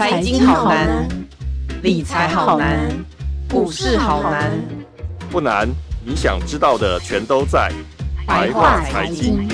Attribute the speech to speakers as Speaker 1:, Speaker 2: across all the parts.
Speaker 1: 财经好难，理财好难，股市好难。
Speaker 2: 不难，你想知道的全都在白话财经。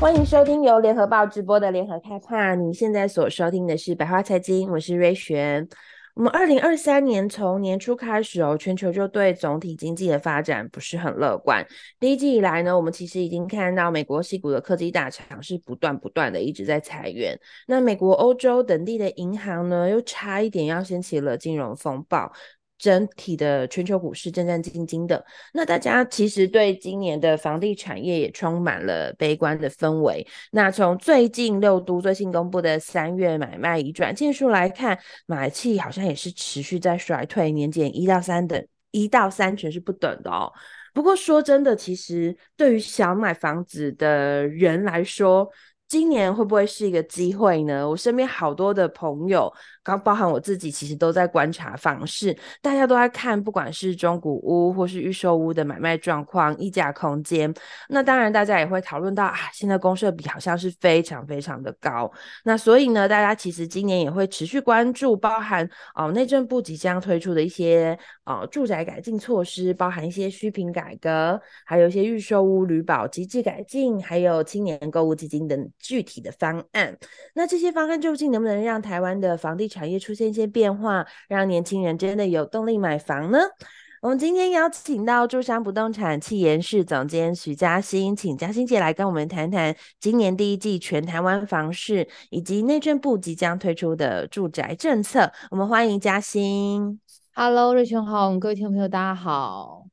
Speaker 3: 欢迎收听由联合报直播的联合开趴。你现在所收听的是白话财经，我是瑞璇。我们二零二三年从年初开始哦，全球就对总体经济的发展不是很乐观。第一季以来呢，我们其实已经看到美国西谷的科技大厂是不断不断的一直在裁员。那美国、欧洲等地的银行呢，又差一点要掀起了金融风暴。整体的全球股市战战兢兢的，那大家其实对今年的房地产业也充满了悲观的氛围。那从最近六都最新公布的三月买卖移转件数来看，买气好像也是持续在衰退，年减一到三等，一到三成是不等的哦。不过说真的，其实对于想买房子的人来说，今年会不会是一个机会呢？我身边好多的朋友。刚包含我自己，其实都在观察房市，大家都在看，不管是中古屋或是预售屋的买卖状况、溢价空间。那当然，大家也会讨论到啊，现在公社比好像是非常非常的高。那所以呢，大家其实今年也会持续关注，包含哦内政部即将推出的一些哦住宅改进措施，包含一些虚坪改革，还有一些预售屋旅保机制改进，还有青年购物基金等具体的方案。那这些方案究竟能不能让台湾的房地产产业出现一些变化，让年轻人真的有动力买房呢？我们今天邀请到住商不动产企研室总监徐嘉欣，请嘉欣姐来跟我们谈谈今年第一季全台湾房市以及内政部即将推出的住宅政策。我们欢迎嘉欣。
Speaker 4: Hello，瑞琼好，各位听众朋友大家好。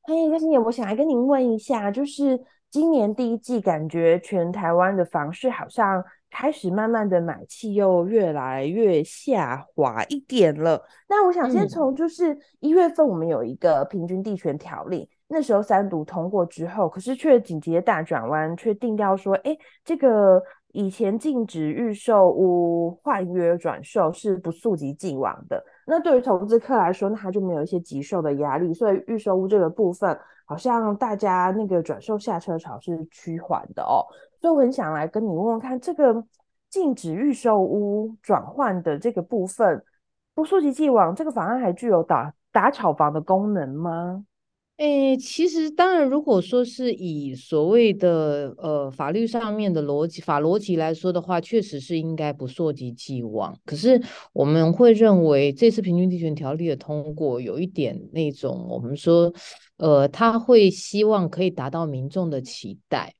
Speaker 3: 欢迎嘉欣姐，我想来跟您问一下，就是今年第一季感觉全台湾的房市好像。开始慢慢的买气又越来越下滑一点了。那我想先从就是一月份我们有一个平均地权条例，嗯、那时候三读通过之后，可是却紧急的大转弯，却定调说，哎，这个以前禁止预售屋换约转售是不溯及既往的。那对于投资客来说，那他就没有一些急售的压力，所以预售屋这个部分，好像大家那个转售下车潮是趋缓的哦。所以我很想来跟你问问看，这个禁止预售屋转换的这个部分，不溯及既往，这个法案还具有打打炒房的功能吗？
Speaker 4: 诶，其实当然，如果说是以所谓的呃法律上面的逻辑法逻辑来说的话，确实是应该不溯及既往。可是我们会认为，这次平均地权条例的通过，有一点那种我们说，呃，他会希望可以达到民众的期待。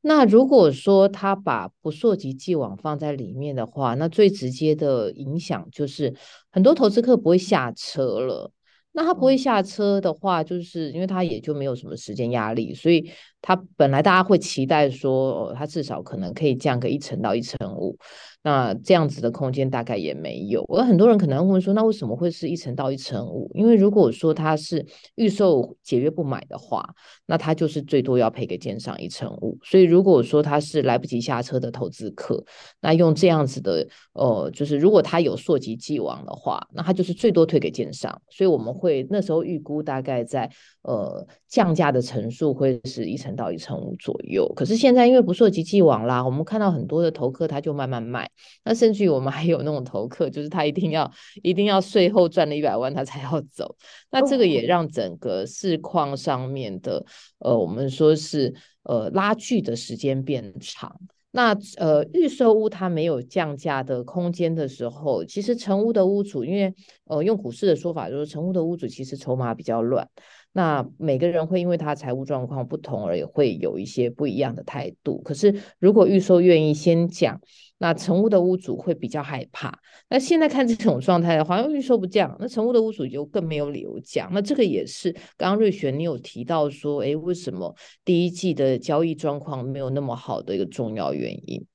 Speaker 4: 那如果说他把不溯及既往放在里面的话，那最直接的影响就是很多投资客不会下车了。那他不会下车的话，就是因为他也就没有什么时间压力，所以他本来大家会期待说，哦，他至少可能可以降个一成到一成五。那这样子的空间大概也没有，而很多人可能会问说，那为什么会是一成到一成五？因为如果说他是预售解约不买的话，那他就是最多要赔给建商一成五。所以如果说他是来不及下车的投资客，那用这样子的，呃，就是如果他有溯及既往的话，那他就是最多退给建商。所以我们会那时候预估大概在呃降价的层数会是一成到一成五左右。可是现在因为不溯及既往啦，我们看到很多的投客他就慢慢卖。那甚至于我们还有那种投客，就是他一定要一定要税后赚了一百万他才要走。那这个也让整个市况上面的呃，我们说是呃拉锯的时间变长。那呃预售屋它没有降价的空间的时候，其实成屋的屋主，因为呃用股市的说法就是成屋的屋主其实筹码比较乱。那每个人会因为他财务状况不同而也会有一些不一样的态度。可是如果预售愿意先讲，那成屋的屋主会比较害怕。那现在看这种状态的话，因为预售不降，那成屋的屋主就更没有理由降。那这个也是刚刚瑞璇你有提到说，哎，为什么第一季的交易状况没有那么好的一个重要原因？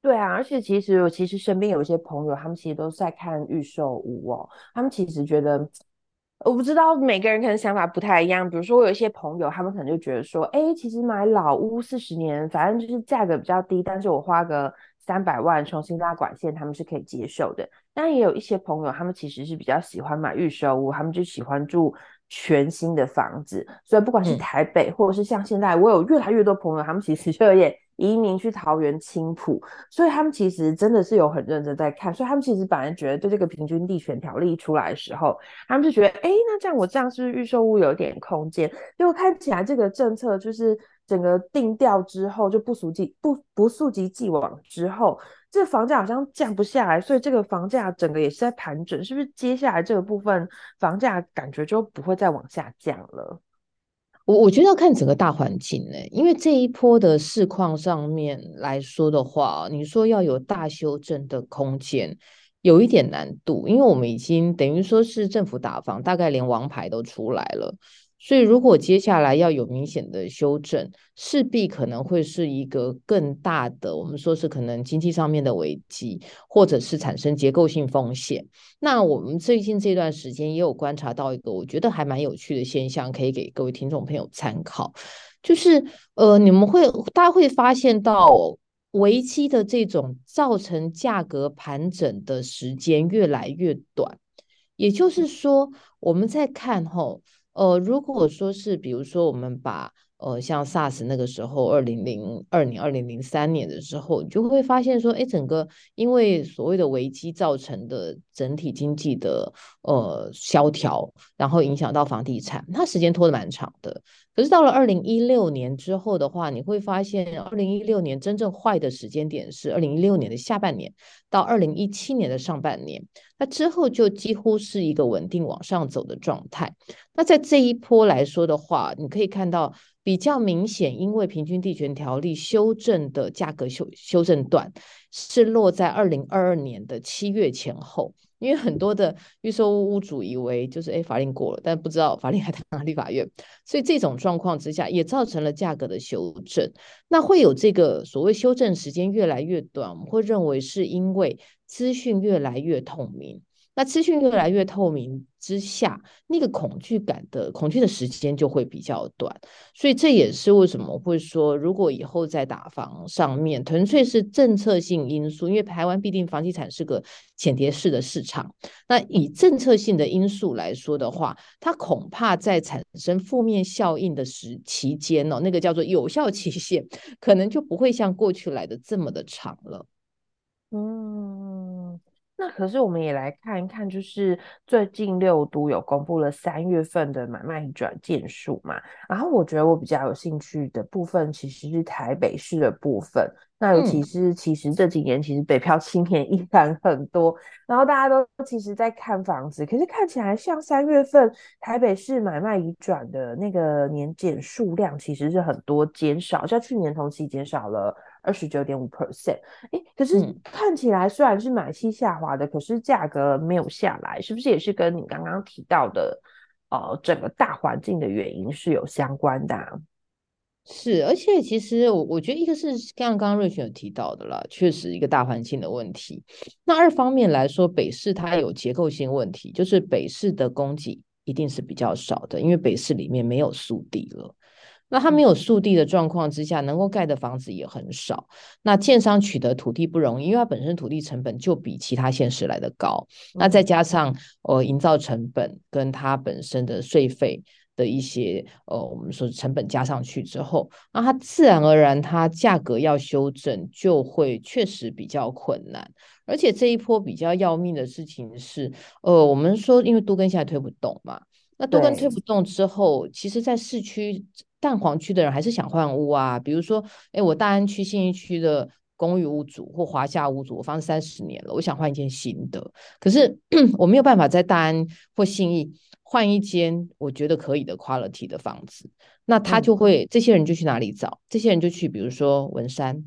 Speaker 3: 对啊，而且其实我其实身边有一些朋友，他们其实都在看预售屋哦，他们其实觉得。我不知道每个人可能想法不太一样，比如说我有一些朋友，他们可能就觉得说，哎，其实买老屋四十年，反正就是价格比较低，但是我花个三百万重新拉管线，他们是可以接受的。但也有一些朋友，他们其实是比较喜欢买预售屋，他们就喜欢住全新的房子。所以不管是台北，或者是像现在，我有越来越多朋友，他们其实就也移民去桃园青埔，所以他们其实真的是有很认真在看，所以他们其实本来觉得对这个平均地权条例出来的时候，他们就觉得，哎，那这样我这样是不是预售屋有点空间？结果看起来这个政策就是整个定调之后就不溯及不不溯及既往之后，这房价好像降不下来，所以这个房价整个也是在盘整，是不是？接下来这个部分房价感觉就不会再往下降了。
Speaker 4: 我我觉得要看整个大环境呢，因为这一波的市况上面来说的话，你说要有大修正的空间，有一点难度，因为我们已经等于说是政府打房，大概连王牌都出来了。所以，如果接下来要有明显的修正，势必可能会是一个更大的，我们说是可能经济上面的危机，或者是产生结构性风险。那我们最近这段时间也有观察到一个我觉得还蛮有趣的现象，可以给各位听众朋友参考，就是呃，你们会大家会发现到危机的这种造成价格盘整的时间越来越短，也就是说，我们在看后。呃，如果说是，比如说我们把呃像 SARS 那个时候，二零零二年、二零零三年的时候，你就会发现说，哎，整个因为所谓的危机造成的整体经济的呃萧条，然后影响到房地产，它时间拖得蛮长的。可是到了二零一六年之后的话，你会发现二零一六年真正坏的时间点是二零一六年的下半年到二零一七年的上半年，那之后就几乎是一个稳定往上走的状态。那在这一波来说的话，你可以看到比较明显，因为平均地权条例修正的价格修修正段是落在二零二二年的七月前后。因为很多的预售屋主以为就是哎，法令过了，但不知道法令还在立法院，所以这种状况之下也造成了价格的修正。那会有这个所谓修正时间越来越短，我们会认为是因为资讯越来越透明。那资讯越来越透明之下，那个恐惧感的恐惧的时间就会比较短，所以这也是为什么会说，如果以后在打房上面纯粹是政策性因素，因为台湾毕竟房地产是个浅碟式的市场，那以政策性的因素来说的话，它恐怕在产生负面效应的时期间哦，那个叫做有效期限，可能就不会像过去来的这么的长了。
Speaker 3: 嗯。那可是我们也来看一看，就是最近六都有公布了三月份的买卖转件数嘛，然后我觉得我比较有兴趣的部分其实是台北市的部分。那尤其是其实这几年其实北漂青年依然很多，然后大家都其实在看房子，可是看起来像三月份台北市买卖移转的那个年减数量其实是很多减少，像去年同期减少了二十九点五 percent。哎，可是看起来虽然是买气下滑的，可是价格没有下来，是不是也是跟你刚刚提到的呃整个大环境的原因是有相关的啊？
Speaker 4: 是，而且其实我我觉得一个是像刚刚瑞雪有提到的啦，确实一个大环境的问题。那二方面来说，北市它有结构性问题，就是北市的供给一定是比较少的，因为北市里面没有速地了。那它没有速地的状况之下，能够盖的房子也很少。那建商取得土地不容易，因为它本身土地成本就比其他县市来的高。那再加上呃营造成本跟它本身的税费。的一些呃，我们说成本加上去之后，那它自然而然它价格要修正就会确实比较困难。而且这一波比较要命的事情是，呃，我们说因为都更现在推不动嘛，那都更推不动之后，其实在市区蛋黄区的人还是想换屋啊。比如说，哎，我大安区信义区的公寓屋主或华夏屋主，我房子三十年了，我想换一间新的，可是 我没有办法在大安或信义。换一间我觉得可以的 quality 的房子，那他就会、嗯、这些人就去哪里找？这些人就去，比如说文山，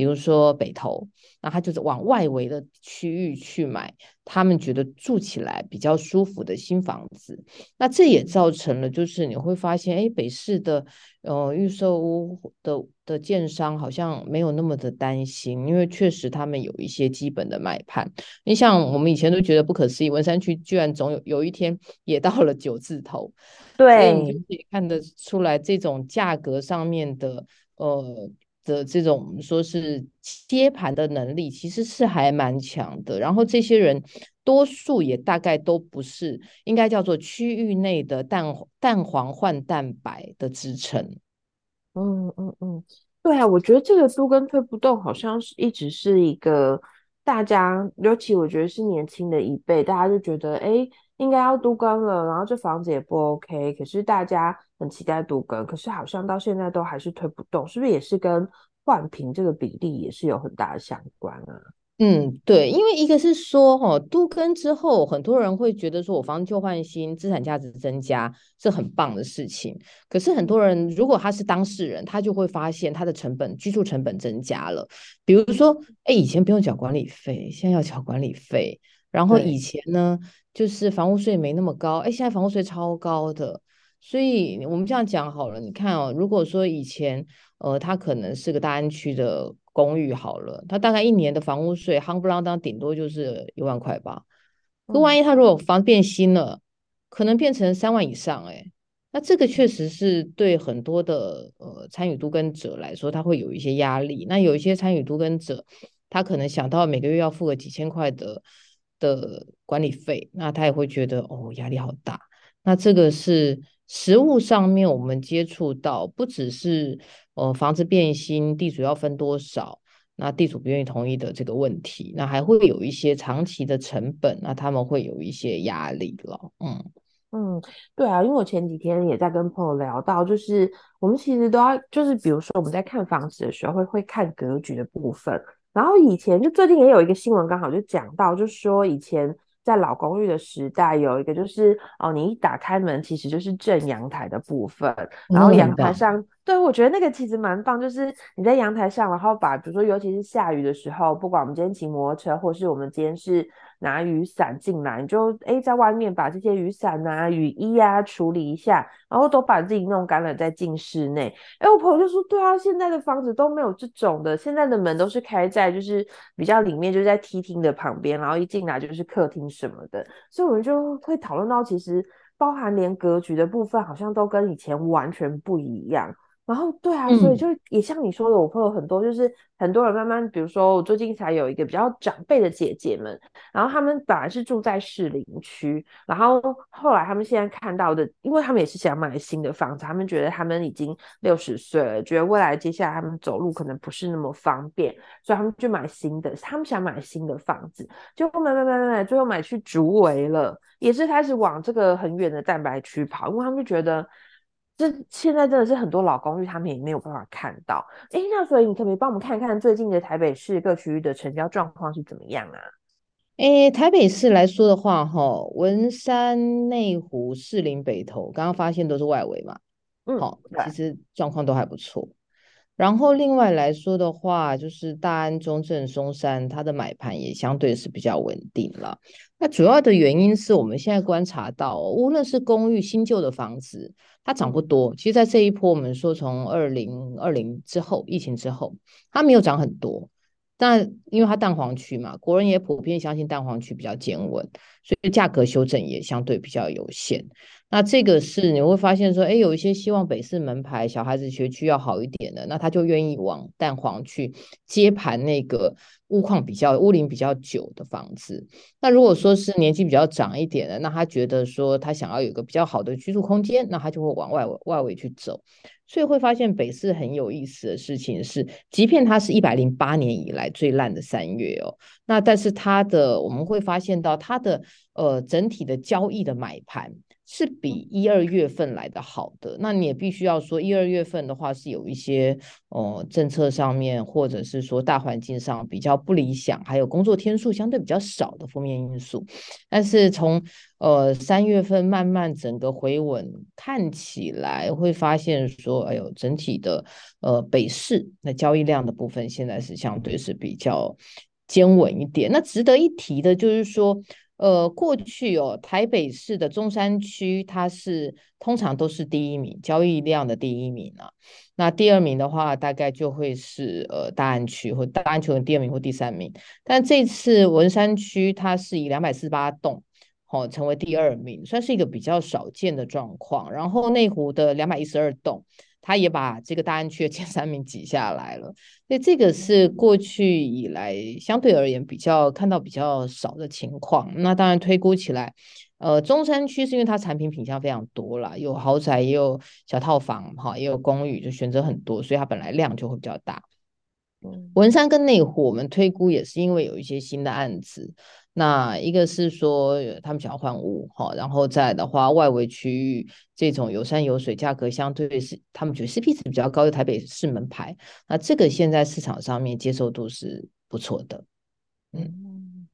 Speaker 4: 比如说北投，那他就是往外围的区域去买，他们觉得住起来比较舒服的新房子。那这也造成了，就是你会发现，哎，北市的呃预售屋的。的建商好像没有那么的担心，因为确实他们有一些基本的买盘。你像我们以前都觉得不可思议，文山区居然总有有一天 也到了九字头，
Speaker 3: 对，
Speaker 4: 你就可以看得出来这种价格上面的呃的这种说是接盘的能力其实是还蛮强的。然后这些人多数也大概都不是应该叫做区域内的蛋蛋黄换蛋白的支撑。
Speaker 3: 嗯嗯嗯，对啊，我觉得这个都跟推不动，好像是一直是一个大家，尤其我觉得是年轻的一辈，大家就觉得哎，应该要都更了，然后这房子也不 OK，可是大家很期待都更，可是好像到现在都还是推不动，是不是也是跟环评这个比例也是有很大的相关啊？
Speaker 4: 嗯，对，因为一个是说，哈，都更之后，很多人会觉得说，我房子旧换新，资产价值增加是很棒的事情。可是很多人如果他是当事人，他就会发现他的成本，居住成本增加了。比如说，哎，以前不用缴管理费，现在要缴管理费。然后以前呢，就是房屋税没那么高，哎，现在房屋税超高的。所以我们这样讲好了，你看哦，如果说以前，呃，他可能是个大安区的。公寓好了，他大概一年的房屋税，夯不啷当，顶多就是一万块吧。可万一他如果房变新了，可能变成三万以上，欸，哎，那这个确实是对很多的呃参与都跟者来说，他会有一些压力。那有一些参与都跟者，他可能想到每个月要付个几千块的的管理费，那他也会觉得哦，压力好大。那这个是实物上面我们接触到，不只是。呃，房子变新，地主要分多少？那地主不愿意同意的这个问题，那还会有一些长期的成本，那他们会有一些压力了。嗯
Speaker 3: 嗯，对啊，因为我前几天也在跟朋友聊到，就是我们其实都要，就是比如说我们在看房子的时候会会看格局的部分，然后以前就最近也有一个新闻刚好就讲到，就是说以前。在老公寓的时代，有一个就是哦，你一打开门，其实就是正阳台的部分，然后阳台上，对，我觉得那个其实蛮棒，就是你在阳台上，然后把，比如说尤其是下雨的时候，不管我们今天骑摩托车，或是我们今天是。拿雨伞进来，你就诶在外面把这些雨伞啊、雨衣啊处理一下，然后都把自己弄干了再进室内。诶我朋友就说，对啊，现在的房子都没有这种的，现在的门都是开在就是比较里面，就是在梯厅的旁边，然后一进来就是客厅什么的。所以我们就会讨论到，其实包含连格局的部分，好像都跟以前完全不一样。然后对啊，所以就也像你说的，我朋友很多，就是很多人慢慢，比如说我最近才有一个比较长辈的姐姐们，然后他们本来是住在士林区，然后后来他们现在看到的，因为他们也是想买新的房子，他们觉得他们已经六十岁了，觉得未来接下来他们走路可能不是那么方便，所以他们就买新的，他们想买新的房子，就买买买买买，最后买去竹围了，也是开始往这个很远的蛋白区跑，因为他们就觉得。这现在真的是很多老公寓，他们也没有办法看到。哎，那所以你可不可以帮我们看看最近的台北市各区域的成交状况是怎么样啊？
Speaker 4: 哎，台北市来说的话，哈，文山、内湖、士林、北投，刚刚发现都是外围嘛，嗯，好，其实状况都还不错。然后另外来说的话，就是大安、中正、松山，它的买盘也相对是比较稳定了。那主要的原因是我们现在观察到，无论是公寓新旧的房子，它涨不多。其实，在这一波，我们说从二零二零之后，疫情之后，它没有涨很多。但因为它蛋黄区嘛，国人也普遍相信蛋黄区比较坚稳，所以价格修正也相对比较有限。那这个是你会发现说，哎，有一些希望北市门牌小孩子学区要好一点的，那他就愿意往蛋黄去接盘那个屋况比较屋龄比较久的房子。那如果说是年纪比较长一点的，那他觉得说他想要有一个比较好的居住空间，那他就会往外围外围去走。所以会发现北市很有意思的事情是，即便它是一百零八年以来最烂的三月哦，那但是它的我们会发现到它的呃整体的交易的买盘。是比一二月份来的好的，那你也必须要说一二月份的话是有一些哦、呃、政策上面或者是说大环境上比较不理想，还有工作天数相对比较少的负面因素。但是从呃三月份慢慢整个回稳，看起来会发现说，哎呦，整体的呃北市那交易量的部分现在是相对是比较坚稳一点。那值得一提的就是说。呃，过去哦，台北市的中山区，它是通常都是第一名，交易量的第一名啊。那第二名的话，大概就会是呃大安区或大安区的第二名或第三名。但这次文山区，它是以两百四十八栋，哦，成为第二名，算是一个比较少见的状况。然后内湖的两百一十二栋。他也把这个大安区的前三名挤下来了，所以这个是过去以来相对而言比较看到比较少的情况。那当然推估起来，呃，中山区是因为它产品品相非常多啦，有豪宅，也有小套房，哈，也有公寓，就选择很多，所以它本来量就会比较大。嗯，文山跟内湖，我们推估也是因为有一些新的案子。那一个是说他们想要换屋，哈，然后再的话，外围区域这种有山有水，价格相对是他们觉得 CP 值比较高的台北市门牌，那这个现在市场上面接受度是不错的。
Speaker 3: 嗯，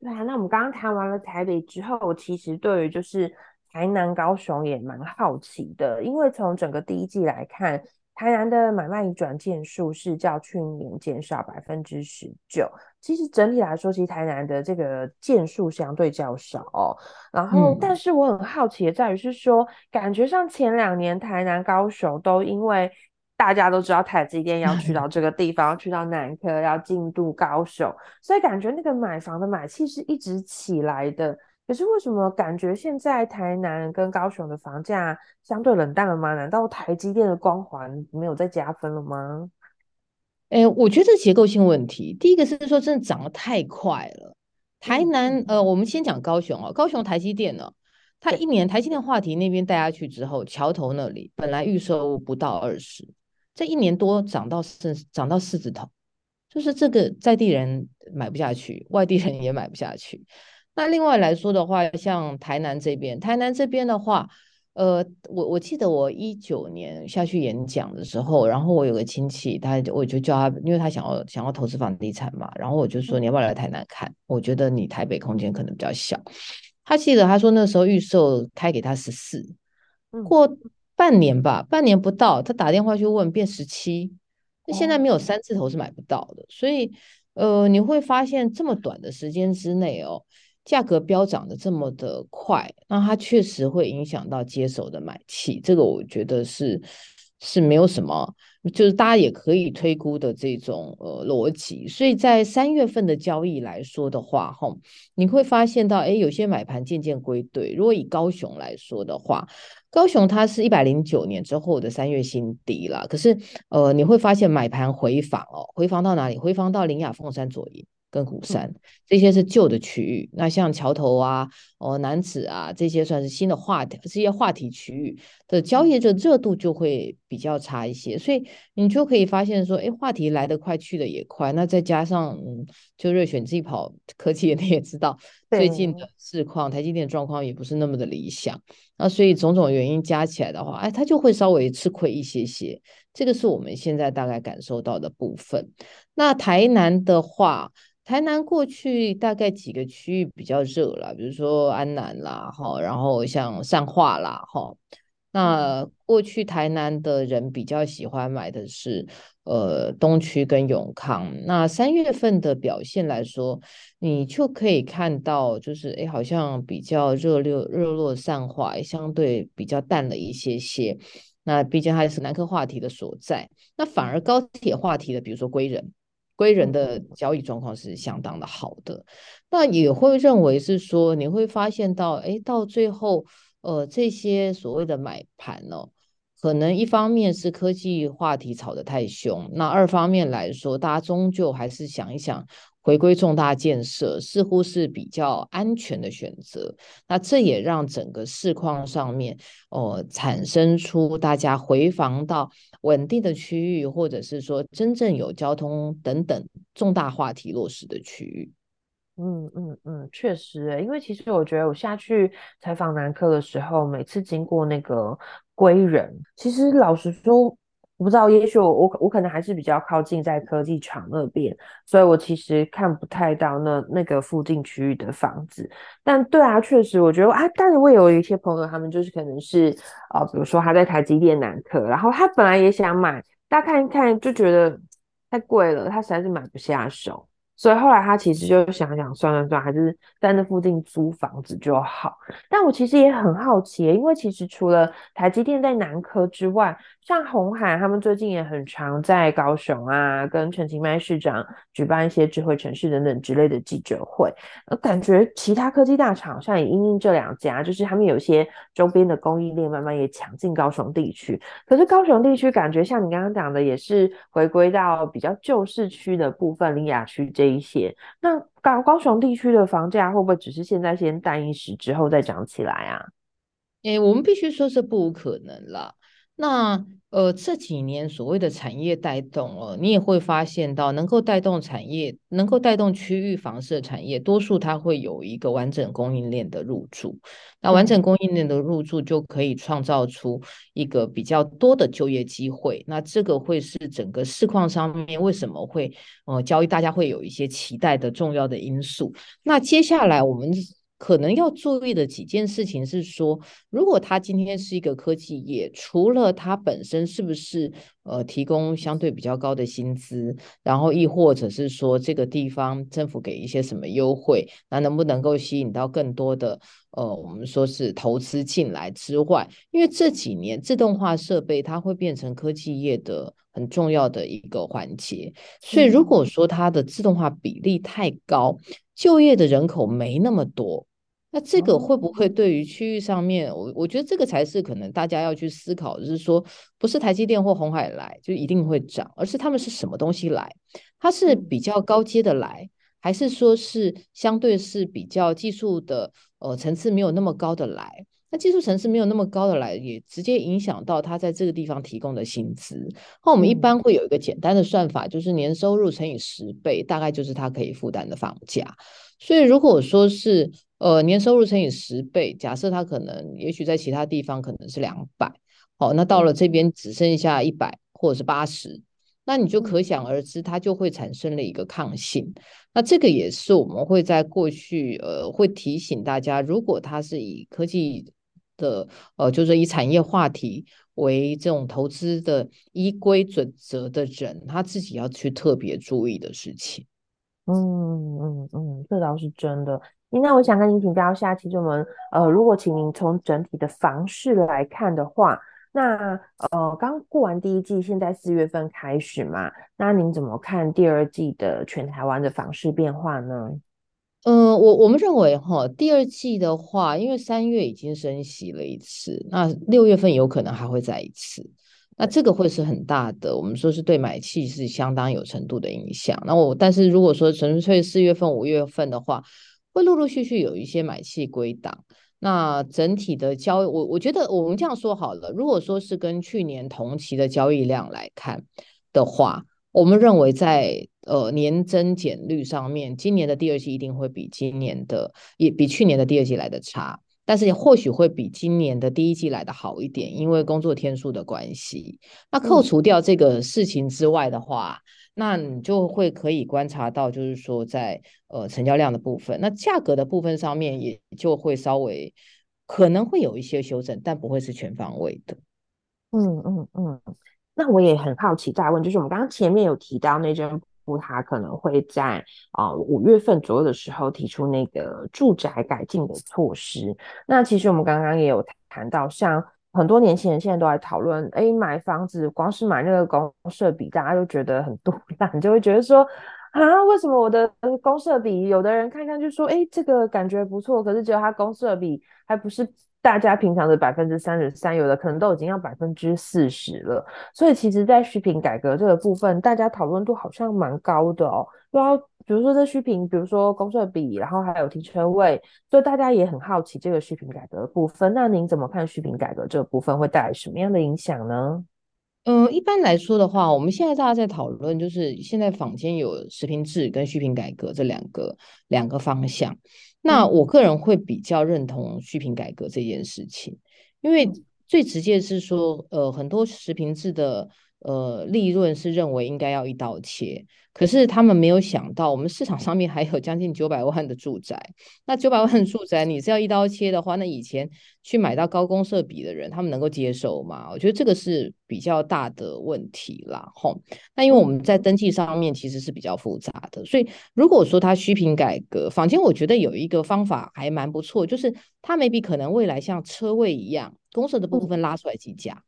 Speaker 3: 对啊，那我们刚刚谈完了台北之后，其实对于就是台南、高雄也蛮好奇的，因为从整个第一季来看。台南的买卖移转件数是较去年减少百分之十九。其实整体来说，其实台南的这个件数相对较少哦。然后，但是我很好奇的在于是说，感觉上前两年台南、高雄都因为大家都知道台积电要去到 这个地方，去到南科要进度高雄，所以感觉那个买房的买气是一直起来的。可是为什么感觉现在台南跟高雄的房价相对冷淡了吗？难道台积电的光环没有再加分了吗？
Speaker 4: 哎、欸，我觉得这结构性问题。第一个是说真的涨得太快了。台南，嗯、呃，我们先讲高雄哦。高雄台积电呢，它一年台积电话题那边带下去之后，桥头那里本来预售不到二十，这一年多涨到四，涨到四字头，就是这个在地人买不下去，外地人也买不下去。那另外来说的话，像台南这边，台南这边的话，呃，我我记得我一九年下去演讲的时候，然后我有个亲戚，他我就叫他，因为他想要想要投资房地产嘛，然后我就说你要不要来台南看？我觉得你台北空间可能比较小。他记得他说那时候预售开给他十四，过半年吧，半年不到，他打电话去问变十七，那现在没有三字头是买不到的，所以呃，你会发现这么短的时间之内哦。价格飙涨的这么的快，那它确实会影响到接手的买气，这个我觉得是是没有什么，就是大家也可以推估的这种呃逻辑。所以在三月份的交易来说的话，哈，你会发现到，哎，有些买盘渐渐归队。如果以高雄来说的话，高雄它是一百零九年之后的三月新低了，可是呃，你会发现买盘回访哦，回访到哪里？回访到林雅凤山左营。跟鼓山这些是旧的区域，那像桥头啊、哦南子啊这些算是新的话题，这些话题区域的交易的热度就会比较差一些，所以你就可以发现说，哎，话题来得快，去得也快。那再加上，嗯，就瑞选自己跑科技，你也知道最近的市况，台积电状况也不是那么的理想。那所以种种原因加起来的话，哎，它就会稍微吃亏一些些。这个是我们现在大概感受到的部分。那台南的话。台南过去大概几个区域比较热啦，比如说安南啦，哈，然后像善化啦，哈。那过去台南的人比较喜欢买的是呃东区跟永康。那三月份的表现来说，你就可以看到，就是哎，好像比较热络热络善化，相对比较淡了一些些。那毕竟它是南科话题的所在，那反而高铁话题的，比如说归仁。归人的交易状况是相当的好的，那也会认为是说，你会发现到，哎，到最后，呃，这些所谓的买盘呢、哦，可能一方面是科技话题炒得太凶，那二方面来说，大家终究还是想一想。回归重大建设似乎是比较安全的选择，那这也让整个市况上面哦、产生出大家回防到稳定的区域，或者是说真正有交通等等重大话题落实的区域。
Speaker 3: 嗯嗯嗯，确实，因为其实我觉得我下去采访南科的时候，每次经过那个归仁，其实老实说。我不知道，也许我我我可能还是比较靠近在科技厂那边，所以我其实看不太到那那个附近区域的房子。但对啊，确实我觉得啊，但是我有一些朋友，他们就是可能是啊、呃，比如说他在台积电南科，然后他本来也想买，大家看一看就觉得太贵了，他实在是买不下手。所以后来他其实就想想算了算，还是在那附近租房子就好。但我其实也很好奇，因为其实除了台积电在南科之外，像红海他们最近也很常在高雄啊，跟陈其迈市长举办一些智慧城市等等之类的记者会。呃，感觉其他科技大厂像也因应这两家，就是他们有些周边的供应链慢慢也抢进高雄地区。可是高雄地区感觉像你刚刚讲的，也是回归到比较旧市区的部分，苓雅区这一些。那高高雄地区的房价会不会只是现在先淡一时之后再涨起来啊？
Speaker 4: 诶、我们必须说是不可能了。那呃，这几年所谓的产业带动哦，你也会发现到能够带动产业、能够带动区域房市的产业，多数它会有一个完整供应链的入驻。那完整供应链的入驻就可以创造出一个比较多的就业机会。那这个会是整个市况上面为什么会呃交易大家会有一些期待的重要的因素。那接下来我们。可能要注意的几件事情是说，如果它今天是一个科技业，除了它本身是不是呃提供相对比较高的薪资，然后亦或者是说这个地方政府给一些什么优惠，那能不能够吸引到更多的呃我们说是投资进来之外，因为这几年自动化设备它会变成科技业的很重要的一个环节，所以如果说它的自动化比例太高，就业的人口没那么多。那这个会不会对于区域上面，我我觉得这个才是可能大家要去思考，就是说，不是台积电或红海来就一定会涨，而是他们是什么东西来？它是比较高阶的来，还是说是相对是比较技术的呃层次没有那么高的来？那技术层次没有那么高的来，也直接影响到他在这个地方提供的薪资。那我们一般会有一个简单的算法，就是年收入乘以十倍，大概就是他可以负担的房价。所以如果说是呃，年收入乘以十倍，假设他可能，也许在其他地方可能是两百，好，那到了这边只剩下一百或者是八十，那你就可想而知，它就会产生了一个抗性。那这个也是我们会在过去，呃，会提醒大家，如果他是以科技的，呃，就是以产业话题为这种投资的依规准则的人，他自己要去特别注意的事情。
Speaker 3: 嗯嗯嗯，这倒是真的。那我想跟您请教一下，其实我们呃，如果请您从整体的房市来看的话，那呃，刚过完第一季，现在四月份开始嘛，那您怎么看第二季的全台湾的房市变化呢？
Speaker 4: 嗯、呃，我我们认为哈，第二季的话，因为三月已经升息了一次，那六月份有可能还会再一次，那这个会是很大的，我们说是对买气是相当有程度的影响。那我但是如果说纯粹四月份、五月份的话，会陆陆续续有一些买气归档，那整体的交易，我我觉得我们这样说好了，如果说是跟去年同期的交易量来看的话，我们认为在呃年增减率上面，今年的第二季一定会比今年的也比去年的第二季来的差，但是也或许会比今年的第一季来的好一点，因为工作天数的关系。那扣除掉这个事情之外的话，嗯那你就会可以观察到，就是说在呃成交量的部分，那价格的部分上面也就会稍微可能会有一些修正，但不会是全方位的。
Speaker 3: 嗯嗯嗯。那我也很好奇，再问，就是我们刚刚前面有提到内政部，它可能会在啊五月份左右的时候提出那个住宅改进的措施。那其实我们刚刚也有谈到，像。很多年轻人现在都在讨论，哎，买房子光是买那个公设比，大家就觉得很多，那你就会觉得说，啊，为什么我的公设比，有的人看看就说，哎，这个感觉不错，可是只有他公设比还不是大家平常的百分之三十三，有的可能都已经要百分之四十了。所以其实，在虚坪改革这个部分，大家讨论度好像蛮高的哦，都要。比如说这虚坪，比如说公设比，然后还有停车位，所以大家也很好奇这个虚坪改革的部分。那您怎么看虚坪改革这个部分会带来什么样的影响呢？
Speaker 4: 嗯，一般来说的话，我们现在大家在讨论，就是现在坊间有实坪制跟虚坪改革这两个两个方向。那我个人会比较认同虚坪改革这件事情，因为最直接是说，呃，很多实坪制的。呃，利润是认为应该要一刀切，可是他们没有想到，我们市场上面还有将近九百万的住宅。那九百万的住宅，你是要一刀切的话，那以前去买到高公设比的人，他们能够接受吗？我觉得这个是比较大的问题啦。吼，那因为我们在登记上面其实是比较复杂的，所以如果说它虚评改革，坊间我觉得有一个方法还蛮不错，就是它 maybe 可能未来像车位一样，公设的部分拉出来计价。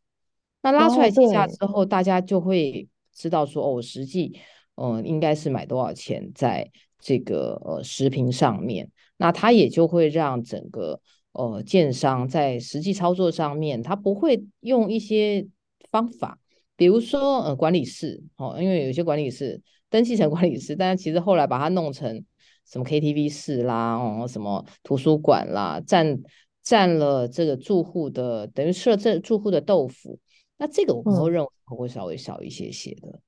Speaker 4: 那拉出来计价之后，大家就会知道说，哦，实际嗯、呃、应该是买多少钱在这个呃食品上面。那它也就会让整个呃建商在实际操作上面，他不会用一些方法，比如说呃管理室哦，因为有些管理室登记成管理室，但是其实后来把它弄成什么 KTV 室啦，哦什么图书馆啦，占占了这个住户的，等于吃了这住户的豆腐。那这个我们会认为会稍微少一些些的。嗯、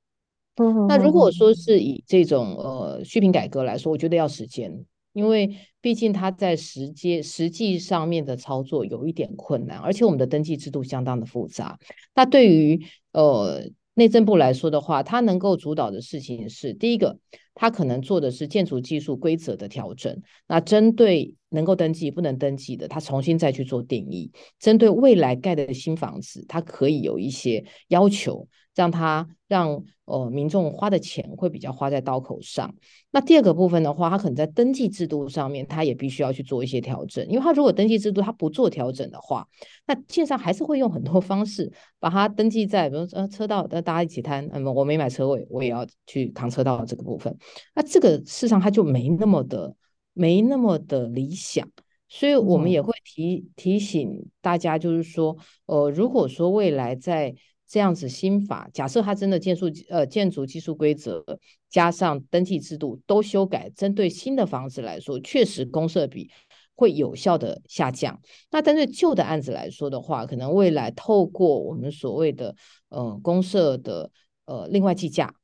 Speaker 4: 那如果说是以这种呃续品改革来说，我觉得要时间。因为毕竟它在实际实际上面的操作有一点困难，而且我们的登记制度相当的复杂。那对于呃内政部来说的话，它能够主导的事情是第一个，它可能做的是建筑技术规则的调整。那针对能够登记不能登记的，它重新再去做定义。针对未来盖的新房子，它可以有一些要求。让他让呃民众花的钱会比较花在刀口上。那第二个部分的话，他可能在登记制度上面，他也必须要去做一些调整。因为他如果登记制度他不做调整的话，那线上还是会用很多方式把它登记在，比如说呃车道，大家一起摊，嗯，我没买车位，我也要去扛车道的这个部分。那这个市场它就没那么的没那么的理想，所以我们也会提提醒大家，就是说，呃，如果说未来在这样子新法，假设它真的建筑呃建筑技术规则加上登记制度都修改，针对新的房子来说，确实公设比会有效的下降。那针对旧的案子来说的话，可能未来透过我们所谓的呃公设的呃另外计价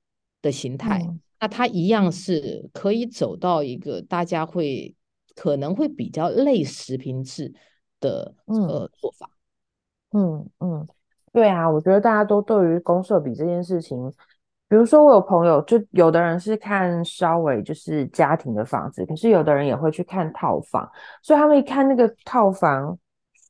Speaker 4: 的形态，嗯，那它一样是可以走到一个大家会可能会比较类实平制的呃做法。
Speaker 3: 嗯嗯。对啊，我觉得大家都对于公设比这件事情，比如说我有朋友，就有的人是看稍微就是家庭的房子，可是有的人也会去看套房，所以他们一看那个套房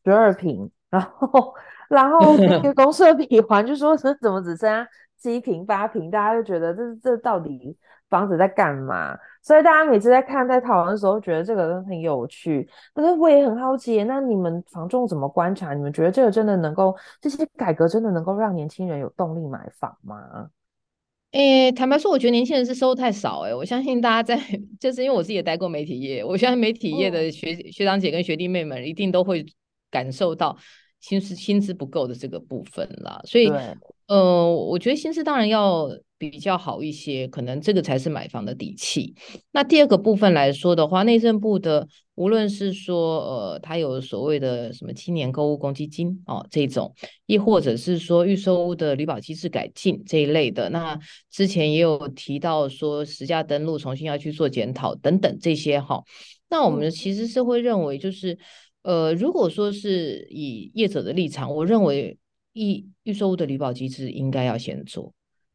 Speaker 3: 十二平，然后然后那个公设比还就说是怎么只剩下七平八平，大家就觉得这这到底房子在干嘛？所以大家每次在看在讨论的时候，觉得这个很有趣。可是我也很好奇，那你们房仲怎么观察？你们觉得这个真的能够，这些改革真的能够让年轻人有动力买房吗？
Speaker 4: 诶，坦白说，我觉得年轻人是收太少。诶，我相信大家在，就是因为我自己也待过媒体业，我相信媒体业的学、嗯、学长姐跟学弟妹们一定都会感受到薪资薪资不够的这个部分啦。所以，呃，我觉得薪资当然要。比较好一些，可能这个才是买房的底气。那第二个部分来说的话，内政部的无论是说，呃，它有所谓的什么青年购物公积金哦这种，亦或者是说预售屋的履保机制改进这一类的，那之前也有提到说实价登录重新要去做检讨等等这些哈、哦。那我们其实是会认为，就是呃，如果说是以业者的立场，我认为预预售屋的履保机制应该要先做。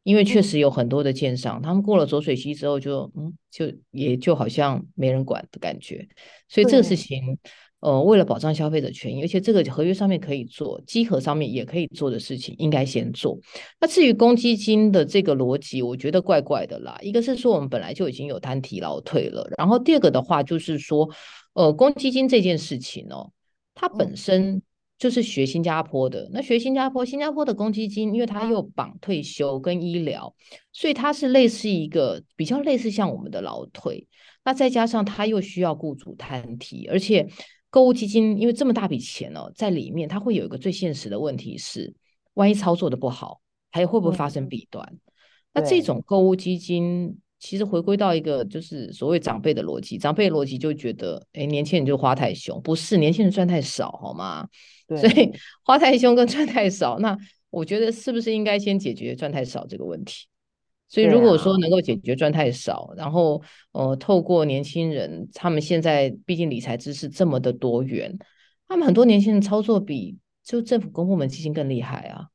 Speaker 4: 因为确实有很多的建商，他们过了浊水溪之后就，就嗯，就也就好像没人管的感觉。所以这个事情，呃，为了保障消费者权益，而且这个合约上面可以做，稽核上面也可以做的事情，应该先做。那至于公积金的这个逻辑，我觉得怪怪的啦。一个是说我们本来就已经有摊提劳退了，然后第二个的话就是说，呃，公积金这件事情哦，它本身。就是学新加坡的，那学新加坡，新加坡的公积金，因为它又绑退休跟医疗，所以它是类似一个比较类似像我们的劳退。那再加上它又需要雇主摊提，而且购物基金因为这么大笔钱哦，在里面它会有一个最现实的问题是，万一操作的不好，还有会不会发生弊端？嗯、那这种购物基金。其实回归到一个就是所谓长辈的逻辑，长辈的逻辑就觉得，哎，年轻人就花太凶，不是年轻人赚太少，好吗？对。所以花太凶跟赚太少，那我觉得是不是应该先解决赚太少这个问题？所以如果说能够解决赚太少，啊、然后呃，透过年轻人，他们现在毕竟理财知识这么的多元，他们很多年轻人操作比就政府公部门基金更厉害啊。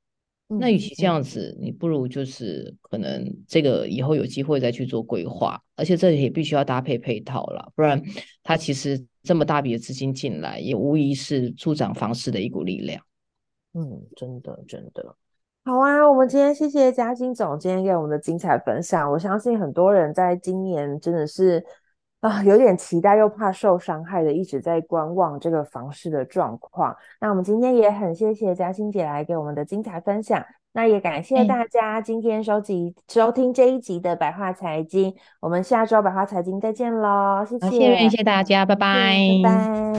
Speaker 4: 那与其这样子，你不如就是可能这个以后有机会再去做规划，而且这也必须要搭配配套了，不然它其实这么大笔的资金进来，也无疑是助长房市的一股力量。
Speaker 3: 嗯，真的真的。好啊，我们今天谢谢嘉欣总今天给我们的精彩分享。我相信很多人在今年真的是啊，有点期待又怕受伤害的，一直在观望这个房市的状况。那我们今天也很谢谢嘉欣姐来给我们的精彩分享。那也感谢大家今天收集、嗯、收听这一集的百话财经。我们下周百话财经再见喽，谢谢，
Speaker 4: 谢谢大家，拜拜，
Speaker 3: 拜拜。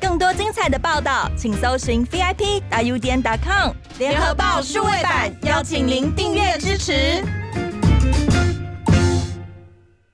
Speaker 1: 更多精彩的报道，请搜寻 VIP 大 U 点 com 联合报数位版，邀请您订阅支持。